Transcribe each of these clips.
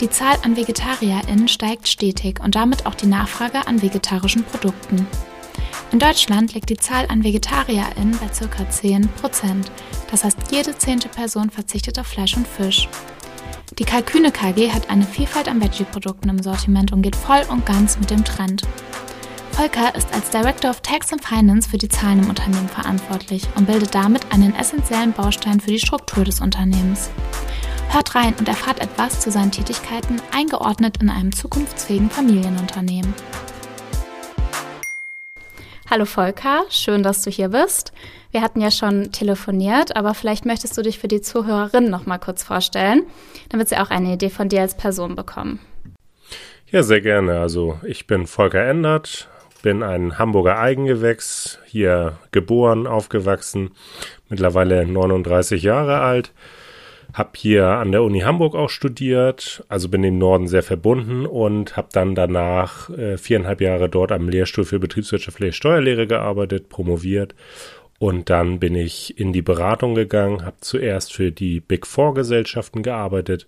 Die Zahl an VegetarierInnen steigt stetig und damit auch die Nachfrage an vegetarischen Produkten. In Deutschland liegt die Zahl an VegetarierInnen bei ca. 10% Das heißt, jede zehnte Person verzichtet auf Fleisch und Fisch. Die Kalküne KG hat eine Vielfalt an Veggie-Produkten im Sortiment und geht voll und ganz mit dem Trend. Volker ist als Director of Tax and Finance für die Zahlen im Unternehmen verantwortlich und bildet damit einen essentiellen Baustein für die Struktur des Unternehmens. Hört rein und erfahrt etwas zu seinen Tätigkeiten, eingeordnet in einem zukunftsfähigen Familienunternehmen. Hallo Volker, schön, dass du hier bist. Wir hatten ja schon telefoniert, aber vielleicht möchtest du dich für die Zuhörerin noch mal kurz vorstellen, damit sie auch eine Idee von dir als Person bekommen. Ja, sehr gerne. Also ich bin Volker Endert, bin ein Hamburger Eigengewächs, hier geboren, aufgewachsen, mittlerweile 39 Jahre alt habe hier an der Uni Hamburg auch studiert, also bin dem Norden sehr verbunden und habe dann danach äh, viereinhalb Jahre dort am Lehrstuhl für betriebswirtschaftliche Steuerlehre gearbeitet, promoviert und dann bin ich in die Beratung gegangen, habe zuerst für die Big Four Gesellschaften gearbeitet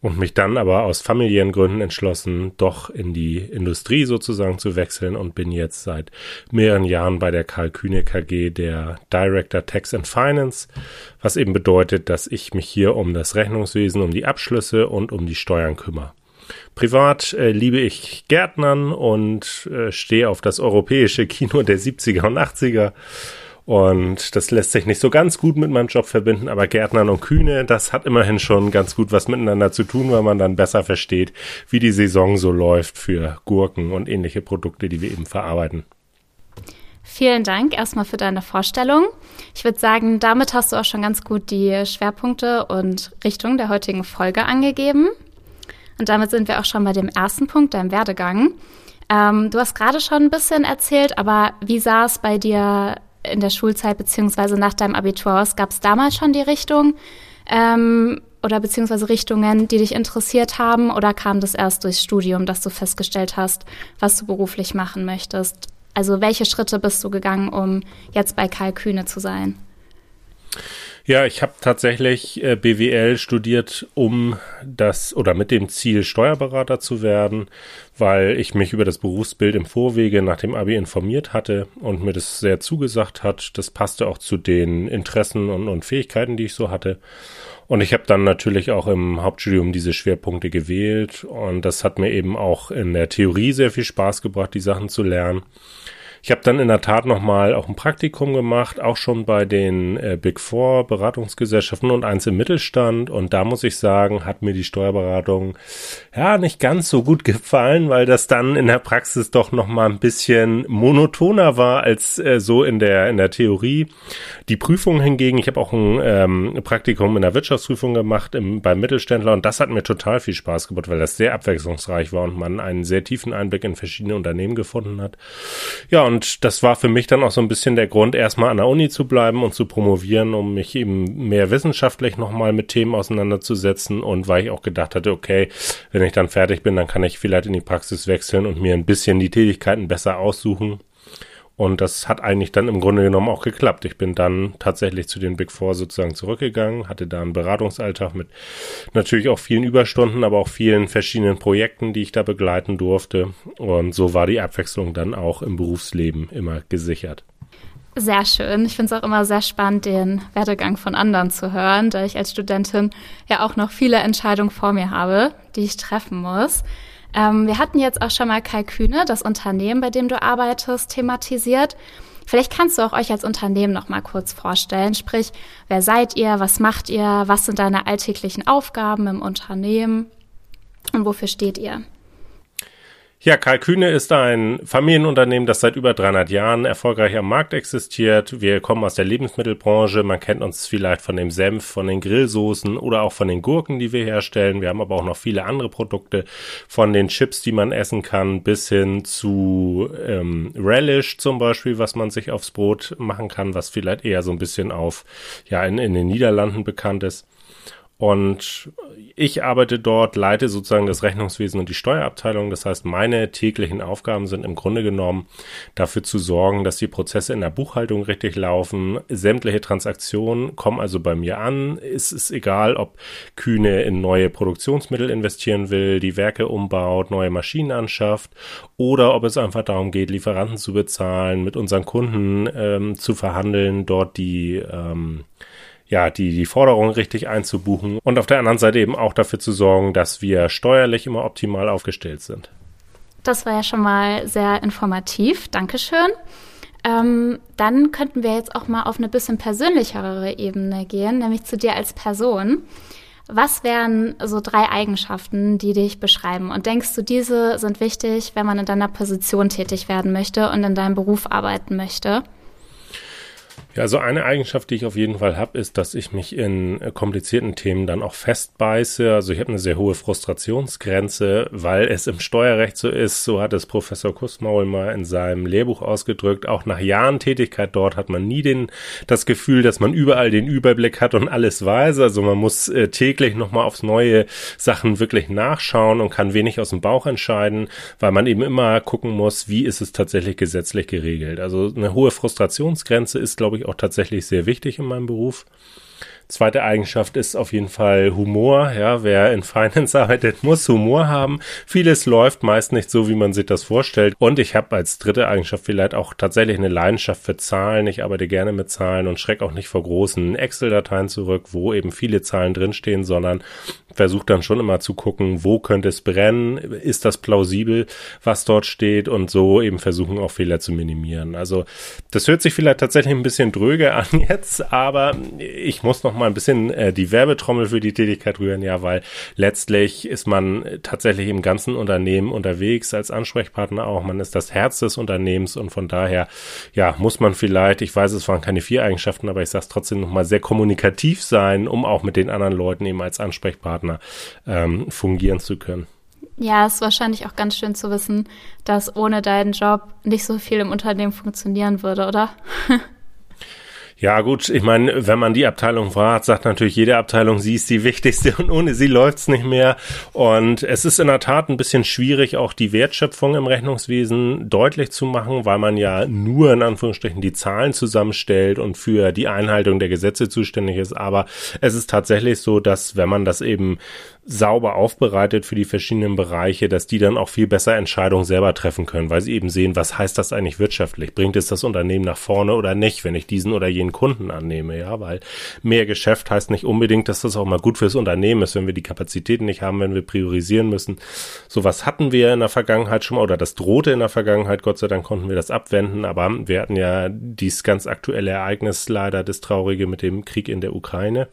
und mich dann aber aus familiären Gründen entschlossen, doch in die Industrie sozusagen zu wechseln und bin jetzt seit mehreren Jahren bei der Karl Kühne KG der Director Tax and Finance, was eben bedeutet, dass ich mich hier um das Rechnungswesen, um die Abschlüsse und um die Steuern kümmere. Privat äh, liebe ich Gärtnern und äh, stehe auf das europäische Kino der 70er und 80er und das lässt sich nicht so ganz gut mit meinem Job verbinden, aber Gärtnern und Kühne, das hat immerhin schon ganz gut was miteinander zu tun, weil man dann besser versteht, wie die Saison so läuft für Gurken und ähnliche Produkte, die wir eben verarbeiten. Vielen Dank erstmal für deine Vorstellung. Ich würde sagen, damit hast du auch schon ganz gut die Schwerpunkte und Richtung der heutigen Folge angegeben. Und damit sind wir auch schon bei dem ersten Punkt, deinem Werdegang. Ähm, du hast gerade schon ein bisschen erzählt, aber wie sah es bei dir in der Schulzeit beziehungsweise nach deinem Abitur aus? Gab es damals schon die Richtung ähm, oder beziehungsweise Richtungen, die dich interessiert haben? Oder kam das erst durchs Studium, dass du festgestellt hast, was du beruflich machen möchtest? Also welche Schritte bist du gegangen, um jetzt bei Karl Kühne zu sein? Ja, ich habe tatsächlich äh, BWL studiert, um das oder mit dem Ziel, Steuerberater zu werden, weil ich mich über das Berufsbild im Vorwege nach dem Abi informiert hatte und mir das sehr zugesagt hat. Das passte auch zu den Interessen und, und Fähigkeiten, die ich so hatte. Und ich habe dann natürlich auch im Hauptstudium diese Schwerpunkte gewählt und das hat mir eben auch in der Theorie sehr viel Spaß gebracht, die Sachen zu lernen. Ich habe dann in der Tat nochmal auch ein Praktikum gemacht, auch schon bei den äh, Big Four Beratungsgesellschaften und eins im Mittelstand. Und da muss ich sagen, hat mir die Steuerberatung ja nicht ganz so gut gefallen, weil das dann in der Praxis doch nochmal ein bisschen monotoner war als äh, so in der in der Theorie. Die Prüfung hingegen, ich habe auch ein ähm, Praktikum in der Wirtschaftsprüfung gemacht im, beim Mittelständler und das hat mir total viel Spaß gemacht, weil das sehr abwechslungsreich war und man einen sehr tiefen Einblick in verschiedene Unternehmen gefunden hat. Ja, und das war für mich dann auch so ein bisschen der Grund, erstmal an der Uni zu bleiben und zu promovieren, um mich eben mehr wissenschaftlich nochmal mit Themen auseinanderzusetzen und weil ich auch gedacht hatte, okay, wenn ich dann fertig bin, dann kann ich vielleicht in die Praxis wechseln und mir ein bisschen die Tätigkeiten besser aussuchen. Und das hat eigentlich dann im Grunde genommen auch geklappt. Ich bin dann tatsächlich zu den Big Four sozusagen zurückgegangen, hatte da einen Beratungsalltag mit natürlich auch vielen Überstunden, aber auch vielen verschiedenen Projekten, die ich da begleiten durfte. Und so war die Abwechslung dann auch im Berufsleben immer gesichert. Sehr schön. Ich finde es auch immer sehr spannend, den Werdegang von anderen zu hören, da ich als Studentin ja auch noch viele Entscheidungen vor mir habe, die ich treffen muss. Ähm, wir hatten jetzt auch schon mal Kai Kühne, das Unternehmen, bei dem du arbeitest, thematisiert. Vielleicht kannst du auch euch als Unternehmen noch mal kurz vorstellen. Sprich, wer seid ihr? Was macht ihr? Was sind deine alltäglichen Aufgaben im Unternehmen? Und wofür steht ihr? Ja, Karl Kühne ist ein Familienunternehmen, das seit über 300 Jahren erfolgreich am Markt existiert. Wir kommen aus der Lebensmittelbranche. Man kennt uns vielleicht von dem Senf, von den Grillsoßen oder auch von den Gurken, die wir herstellen. Wir haben aber auch noch viele andere Produkte, von den Chips, die man essen kann, bis hin zu ähm, Relish zum Beispiel, was man sich aufs Brot machen kann, was vielleicht eher so ein bisschen auf, ja, in, in den Niederlanden bekannt ist. Und ich arbeite dort, leite sozusagen das Rechnungswesen und die Steuerabteilung. Das heißt, meine täglichen Aufgaben sind im Grunde genommen dafür zu sorgen, dass die Prozesse in der Buchhaltung richtig laufen. Sämtliche Transaktionen kommen also bei mir an. Es ist egal, ob Kühne in neue Produktionsmittel investieren will, die Werke umbaut, neue Maschinen anschafft oder ob es einfach darum geht, Lieferanten zu bezahlen, mit unseren Kunden ähm, zu verhandeln, dort die ähm, ja, die, die Forderungen richtig einzubuchen und auf der anderen Seite eben auch dafür zu sorgen, dass wir steuerlich immer optimal aufgestellt sind. Das war ja schon mal sehr informativ. Dankeschön. Ähm, dann könnten wir jetzt auch mal auf eine bisschen persönlichere Ebene gehen, nämlich zu dir als Person. Was wären so drei Eigenschaften, die dich beschreiben? Und denkst du, diese sind wichtig, wenn man in deiner Position tätig werden möchte und in deinem Beruf arbeiten möchte? Ja, also eine Eigenschaft, die ich auf jeden Fall habe, ist, dass ich mich in äh, komplizierten Themen dann auch festbeiße. Also ich habe eine sehr hohe Frustrationsgrenze, weil es im Steuerrecht so ist. So hat es Professor Kussmaul mal in seinem Lehrbuch ausgedrückt. Auch nach Jahren Tätigkeit dort hat man nie den, das Gefühl, dass man überall den Überblick hat und alles weiß. Also man muss äh, täglich nochmal aufs neue Sachen wirklich nachschauen und kann wenig aus dem Bauch entscheiden, weil man eben immer gucken muss, wie ist es tatsächlich gesetzlich geregelt. Also eine hohe Frustrationsgrenze ist, glaube ich, auch tatsächlich sehr wichtig in meinem Beruf. Zweite Eigenschaft ist auf jeden Fall Humor. Ja, wer in Finance arbeitet, muss Humor haben. Vieles läuft meist nicht so, wie man sich das vorstellt. Und ich habe als dritte Eigenschaft vielleicht auch tatsächlich eine Leidenschaft für Zahlen. Ich arbeite gerne mit Zahlen und schrecke auch nicht vor großen Excel-Dateien zurück, wo eben viele Zahlen drinstehen, sondern versuche dann schon immer zu gucken, wo könnte es brennen, ist das plausibel, was dort steht und so eben versuchen auch Fehler zu minimieren. Also das hört sich vielleicht tatsächlich ein bisschen dröge an jetzt, aber ich muss noch mal ein bisschen äh, die Werbetrommel für die Tätigkeit rühren, ja, weil letztlich ist man tatsächlich im ganzen Unternehmen unterwegs als Ansprechpartner auch. Man ist das Herz des Unternehmens und von daher, ja, muss man vielleicht, ich weiß, es waren keine vier Eigenschaften, aber ich sage es trotzdem nochmal, sehr kommunikativ sein, um auch mit den anderen Leuten eben als Ansprechpartner ähm, fungieren zu können. Ja, es ist wahrscheinlich auch ganz schön zu wissen, dass ohne deinen Job nicht so viel im Unternehmen funktionieren würde, oder? Ja, gut, ich meine, wenn man die Abteilung fragt, sagt natürlich jede Abteilung, sie ist die wichtigste und ohne sie läuft's nicht mehr. Und es ist in der Tat ein bisschen schwierig, auch die Wertschöpfung im Rechnungswesen deutlich zu machen, weil man ja nur in Anführungsstrichen die Zahlen zusammenstellt und für die Einhaltung der Gesetze zuständig ist. Aber es ist tatsächlich so, dass wenn man das eben sauber aufbereitet für die verschiedenen Bereiche, dass die dann auch viel besser Entscheidungen selber treffen können, weil sie eben sehen, was heißt das eigentlich wirtschaftlich? Bringt es das Unternehmen nach vorne oder nicht, wenn ich diesen oder jenen Kunden annehme? Ja, weil mehr Geschäft heißt nicht unbedingt, dass das auch mal gut fürs Unternehmen ist, wenn wir die Kapazitäten nicht haben, wenn wir priorisieren müssen. Sowas hatten wir in der Vergangenheit schon mal oder das drohte in der Vergangenheit. Gott sei Dank konnten wir das abwenden, aber wir hatten ja dies ganz aktuelle Ereignis leider, das traurige mit dem Krieg in der Ukraine.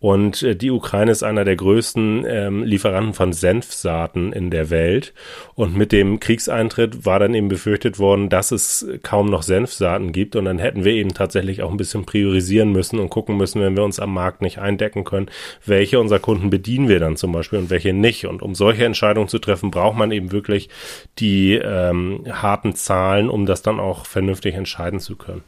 Und äh, die Ukraine ist einer der größten ähm, Lieferanten von Senfsaaten in der Welt. Und mit dem Kriegseintritt war dann eben befürchtet worden, dass es kaum noch Senfsaaten gibt. Und dann hätten wir eben tatsächlich auch ein bisschen priorisieren müssen und gucken müssen, wenn wir uns am Markt nicht eindecken können, welche unserer Kunden bedienen wir dann zum Beispiel und welche nicht. Und um solche Entscheidungen zu treffen, braucht man eben wirklich die ähm, harten Zahlen, um das dann auch vernünftig entscheiden zu können.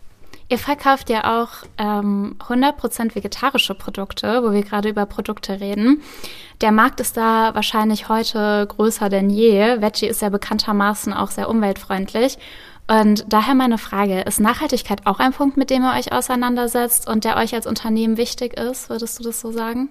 Ihr verkauft ja auch ähm, 100% vegetarische Produkte, wo wir gerade über Produkte reden. Der Markt ist da wahrscheinlich heute größer denn je. Veggie ist ja bekanntermaßen auch sehr umweltfreundlich. Und daher meine Frage, ist Nachhaltigkeit auch ein Punkt, mit dem ihr euch auseinandersetzt und der euch als Unternehmen wichtig ist? Würdest du das so sagen?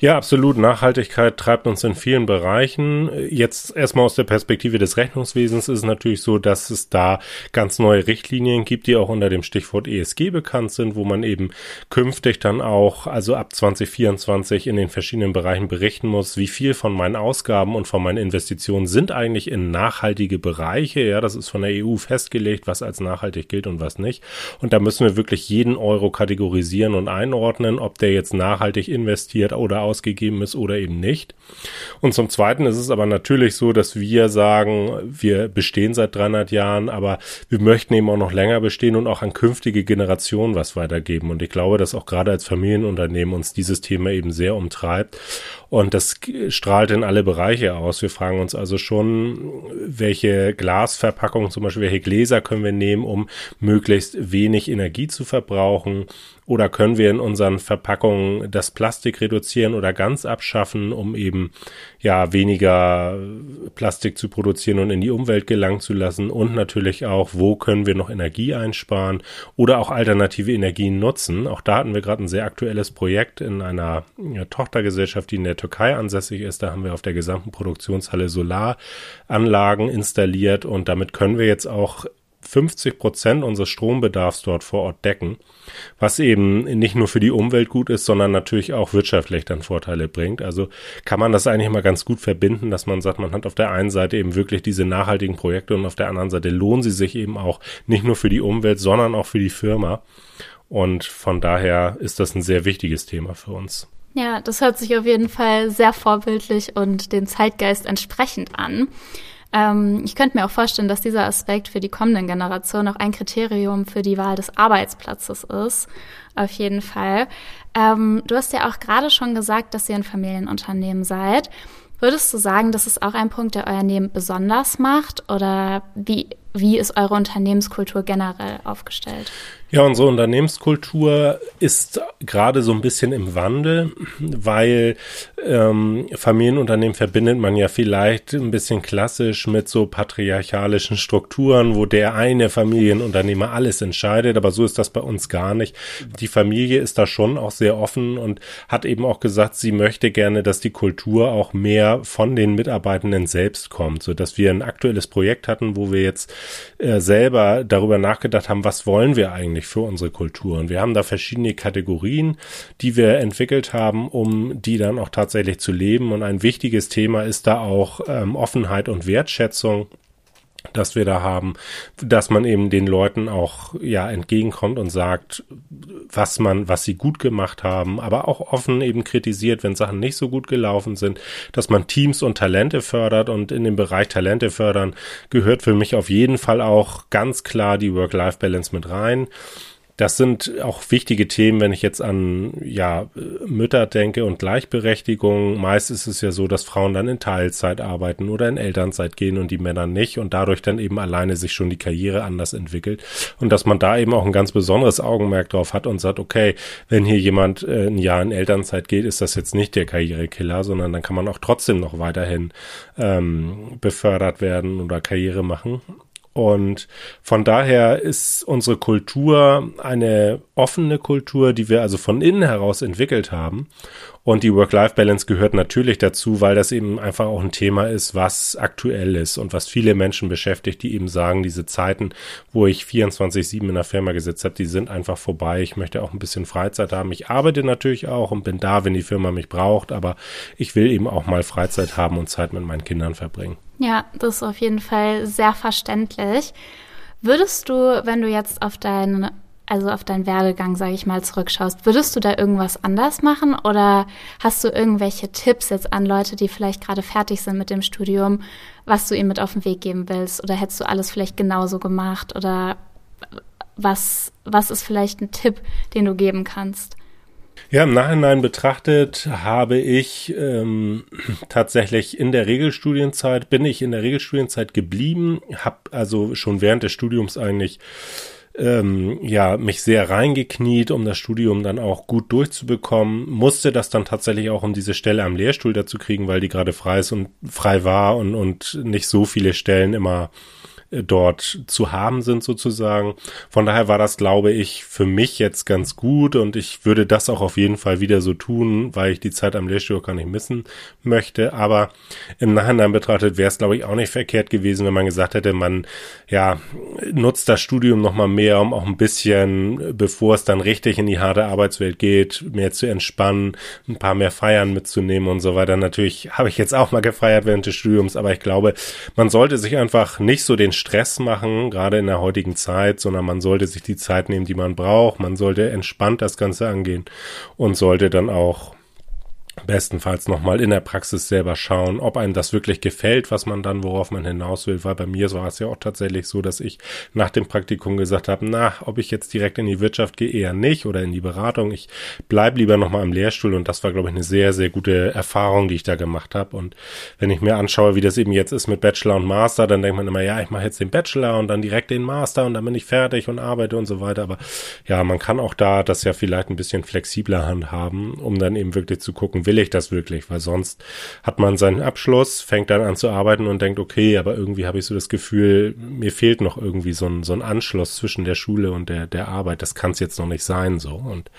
Ja, absolut. Nachhaltigkeit treibt uns in vielen Bereichen. Jetzt erstmal aus der Perspektive des Rechnungswesens ist es natürlich so, dass es da ganz neue Richtlinien gibt, die auch unter dem Stichwort ESG bekannt sind, wo man eben künftig dann auch, also ab 2024 in den verschiedenen Bereichen berichten muss, wie viel von meinen Ausgaben und von meinen Investitionen sind eigentlich in nachhaltige Bereiche. Ja, das ist von der EU festgelegt, was als nachhaltig gilt und was nicht. Und da müssen wir wirklich jeden Euro kategorisieren und einordnen, ob der jetzt nachhaltig investiert investiert oder ausgegeben ist oder eben nicht. Und zum Zweiten ist es aber natürlich so, dass wir sagen, wir bestehen seit 300 Jahren, aber wir möchten eben auch noch länger bestehen und auch an künftige Generationen was weitergeben. Und ich glaube, dass auch gerade als Familienunternehmen uns dieses Thema eben sehr umtreibt. Und das strahlt in alle Bereiche aus. Wir fragen uns also schon, welche Glasverpackungen, zum Beispiel welche Gläser können wir nehmen, um möglichst wenig Energie zu verbrauchen? Oder können wir in unseren Verpackungen das Plastik reduzieren? Reduzieren oder ganz abschaffen, um eben ja weniger Plastik zu produzieren und in die Umwelt gelangen zu lassen und natürlich auch, wo können wir noch Energie einsparen oder auch alternative Energien nutzen. Auch da hatten wir gerade ein sehr aktuelles Projekt in einer Tochtergesellschaft, die in der Türkei ansässig ist. Da haben wir auf der gesamten Produktionshalle Solaranlagen installiert und damit können wir jetzt auch 50 Prozent unseres Strombedarfs dort vor Ort decken, was eben nicht nur für die Umwelt gut ist, sondern natürlich auch wirtschaftlich dann Vorteile bringt. Also kann man das eigentlich mal ganz gut verbinden, dass man sagt, man hat auf der einen Seite eben wirklich diese nachhaltigen Projekte und auf der anderen Seite lohnen sie sich eben auch nicht nur für die Umwelt, sondern auch für die Firma. Und von daher ist das ein sehr wichtiges Thema für uns. Ja, das hört sich auf jeden Fall sehr vorbildlich und dem Zeitgeist entsprechend an. Ähm, ich könnte mir auch vorstellen, dass dieser Aspekt für die kommenden Generationen auch ein Kriterium für die Wahl des Arbeitsplatzes ist. Auf jeden Fall. Ähm, du hast ja auch gerade schon gesagt, dass ihr ein Familienunternehmen seid. Würdest du sagen, das ist auch ein Punkt, der euer Leben besonders macht? Oder wie, wie ist eure Unternehmenskultur generell aufgestellt? Ja, unsere Unternehmenskultur ist gerade so ein bisschen im Wandel, weil ähm, Familienunternehmen verbindet man ja vielleicht ein bisschen klassisch mit so patriarchalischen Strukturen, wo der eine Familienunternehmer alles entscheidet, aber so ist das bei uns gar nicht. Die Familie ist da schon auch sehr offen und hat eben auch gesagt, sie möchte gerne, dass die Kultur auch mehr von den Mitarbeitenden selbst kommt, so dass wir ein aktuelles Projekt hatten, wo wir jetzt äh, selber darüber nachgedacht haben, was wollen wir eigentlich eigentlich für unsere Kultur. Und wir haben da verschiedene Kategorien, die wir entwickelt haben, um die dann auch tatsächlich zu leben. Und ein wichtiges Thema ist da auch ähm, Offenheit und Wertschätzung dass wir da haben, dass man eben den Leuten auch ja entgegenkommt und sagt, was man, was sie gut gemacht haben, aber auch offen eben kritisiert, wenn Sachen nicht so gut gelaufen sind, dass man Teams und Talente fördert und in dem Bereich Talente fördern gehört für mich auf jeden Fall auch ganz klar die Work-Life-Balance mit rein. Das sind auch wichtige Themen, wenn ich jetzt an ja Mütter denke und Gleichberechtigung. Meist ist es ja so, dass Frauen dann in Teilzeit arbeiten oder in Elternzeit gehen und die Männer nicht und dadurch dann eben alleine sich schon die Karriere anders entwickelt und dass man da eben auch ein ganz besonderes Augenmerk drauf hat und sagt, okay, wenn hier jemand äh, ein Jahr in Elternzeit geht, ist das jetzt nicht der Karrierekiller, sondern dann kann man auch trotzdem noch weiterhin ähm, befördert werden oder Karriere machen. Und von daher ist unsere Kultur eine offene Kultur, die wir also von innen heraus entwickelt haben. Und die Work-Life-Balance gehört natürlich dazu, weil das eben einfach auch ein Thema ist, was aktuell ist und was viele Menschen beschäftigt, die eben sagen, diese Zeiten, wo ich 24-7 in der Firma gesetzt habe, die sind einfach vorbei. Ich möchte auch ein bisschen Freizeit haben. Ich arbeite natürlich auch und bin da, wenn die Firma mich braucht, aber ich will eben auch mal Freizeit haben und Zeit mit meinen Kindern verbringen. Ja, das ist auf jeden Fall sehr verständlich. Würdest du, wenn du jetzt auf deinen, also auf deinen Werdegang, sage ich mal, zurückschaust, würdest du da irgendwas anders machen oder hast du irgendwelche Tipps jetzt an Leute, die vielleicht gerade fertig sind mit dem Studium, was du ihnen mit auf den Weg geben willst? Oder hättest du alles vielleicht genauso gemacht? Oder was, was ist vielleicht ein Tipp, den du geben kannst? Ja, im Nachhinein betrachtet habe ich ähm, tatsächlich in der Regelstudienzeit, bin ich in der Regelstudienzeit geblieben, habe also schon während des Studiums eigentlich ähm, ja mich sehr reingekniet, um das Studium dann auch gut durchzubekommen, musste das dann tatsächlich auch um diese Stelle am Lehrstuhl dazu kriegen, weil die gerade frei ist und frei war und und nicht so viele Stellen immer dort zu haben sind sozusagen. Von daher war das, glaube ich, für mich jetzt ganz gut und ich würde das auch auf jeden Fall wieder so tun, weil ich die Zeit am Lehrstuhl gar nicht missen möchte. Aber im Nachhinein betrachtet wäre es, glaube ich, auch nicht verkehrt gewesen, wenn man gesagt hätte, man ja nutzt das Studium nochmal mehr, um auch ein bisschen, bevor es dann richtig in die harte Arbeitswelt geht, mehr zu entspannen, ein paar mehr Feiern mitzunehmen und so weiter. Natürlich habe ich jetzt auch mal gefeiert während des Studiums, aber ich glaube, man sollte sich einfach nicht so den Stress machen, gerade in der heutigen Zeit, sondern man sollte sich die Zeit nehmen, die man braucht. Man sollte entspannt das Ganze angehen und sollte dann auch bestenfalls nochmal in der Praxis selber schauen, ob einem das wirklich gefällt, was man dann, worauf man hinaus will, weil bei mir war es ja auch tatsächlich so, dass ich nach dem Praktikum gesagt habe, na, ob ich jetzt direkt in die Wirtschaft gehe, eher nicht oder in die Beratung, ich bleib lieber nochmal im Lehrstuhl und das war, glaube ich, eine sehr, sehr gute Erfahrung, die ich da gemacht habe. Und wenn ich mir anschaue, wie das eben jetzt ist mit Bachelor und Master, dann denkt man immer, ja, ich mache jetzt den Bachelor und dann direkt den Master und dann bin ich fertig und arbeite und so weiter, aber ja, man kann auch da das ja vielleicht ein bisschen flexibler handhaben, um dann eben wirklich zu gucken, will ich das wirklich? Weil sonst hat man seinen Abschluss, fängt dann an zu arbeiten und denkt, okay, aber irgendwie habe ich so das Gefühl, mir fehlt noch irgendwie so ein, so ein Anschluss zwischen der Schule und der, der Arbeit. Das kann es jetzt noch nicht sein, so. Und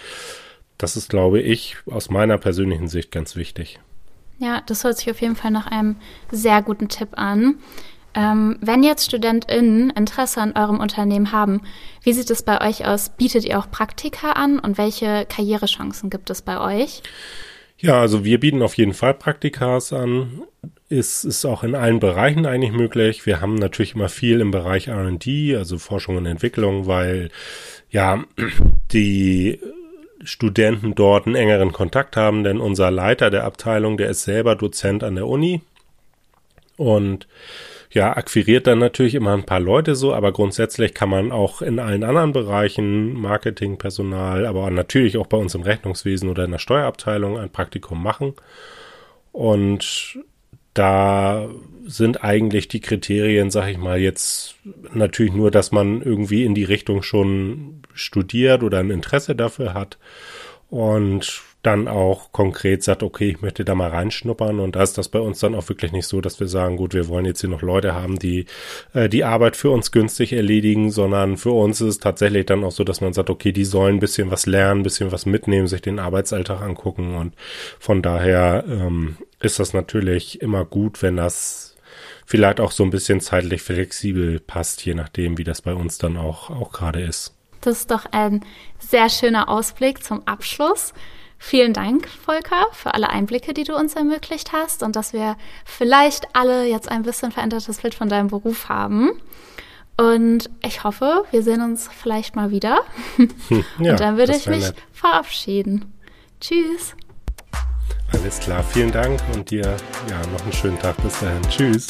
das ist, glaube ich, aus meiner persönlichen Sicht ganz wichtig. Ja, das hört sich auf jeden Fall nach einem sehr guten Tipp an. Ähm, wenn jetzt StudentInnen Interesse an eurem Unternehmen haben, wie sieht es bei euch aus? Bietet ihr auch Praktika an und welche Karrierechancen gibt es bei euch? Ja, also wir bieten auf jeden Fall Praktikas an. Es ist auch in allen Bereichen eigentlich möglich. Wir haben natürlich immer viel im Bereich R&D, also Forschung und Entwicklung, weil ja die Studenten dort einen engeren Kontakt haben, denn unser Leiter der Abteilung, der ist selber Dozent an der Uni und ja, akquiriert dann natürlich immer ein paar Leute so, aber grundsätzlich kann man auch in allen anderen Bereichen, Marketing, Personal, aber natürlich auch bei uns im Rechnungswesen oder in der Steuerabteilung ein Praktikum machen. Und da sind eigentlich die Kriterien, sag ich mal, jetzt natürlich nur, dass man irgendwie in die Richtung schon studiert oder ein Interesse dafür hat. Und dann auch konkret sagt, okay, ich möchte da mal reinschnuppern und da ist das bei uns dann auch wirklich nicht so, dass wir sagen, gut, wir wollen jetzt hier noch Leute haben, die äh, die Arbeit für uns günstig erledigen, sondern für uns ist es tatsächlich dann auch so, dass man sagt, okay, die sollen ein bisschen was lernen, ein bisschen was mitnehmen, sich den Arbeitsalltag angucken und von daher ähm, ist das natürlich immer gut, wenn das vielleicht auch so ein bisschen zeitlich flexibel passt, je nachdem, wie das bei uns dann auch, auch gerade ist. Das ist doch ein sehr schöner Ausblick zum Abschluss. Vielen Dank, Volker, für alle Einblicke, die du uns ermöglicht hast und dass wir vielleicht alle jetzt ein bisschen verändertes Bild von deinem Beruf haben. Und ich hoffe, wir sehen uns vielleicht mal wieder. Ja, und dann würde ich mich nett. verabschieden. Tschüss. Alles klar, vielen Dank und dir ja noch einen schönen Tag bis dahin. Tschüss.